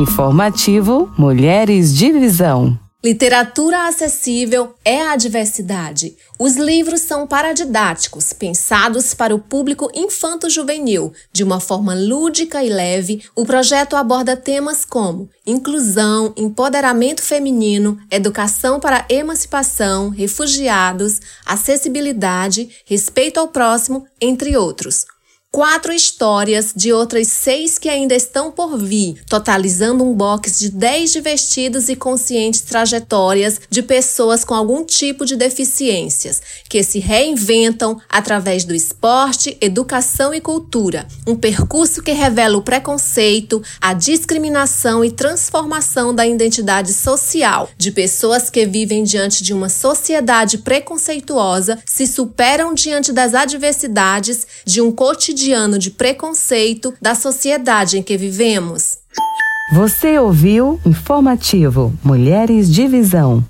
Informativo Mulheres de Visão. Literatura acessível é a diversidade. Os livros são paradidáticos, pensados para o público infanto-juvenil. De uma forma lúdica e leve, o projeto aborda temas como inclusão, empoderamento feminino, educação para emancipação, refugiados, acessibilidade, respeito ao próximo, entre outros quatro histórias de outras seis que ainda estão por vir, totalizando um box de dez divertidos e conscientes trajetórias de pessoas com algum tipo de deficiências, que se reinventam através do esporte, educação e cultura. Um percurso que revela o preconceito, a discriminação e transformação da identidade social de pessoas que vivem diante de uma sociedade preconceituosa, se superam diante das adversidades de um cotidiano cotidiano de preconceito da sociedade em que vivemos. Você ouviu Informativo Mulheres de Visão.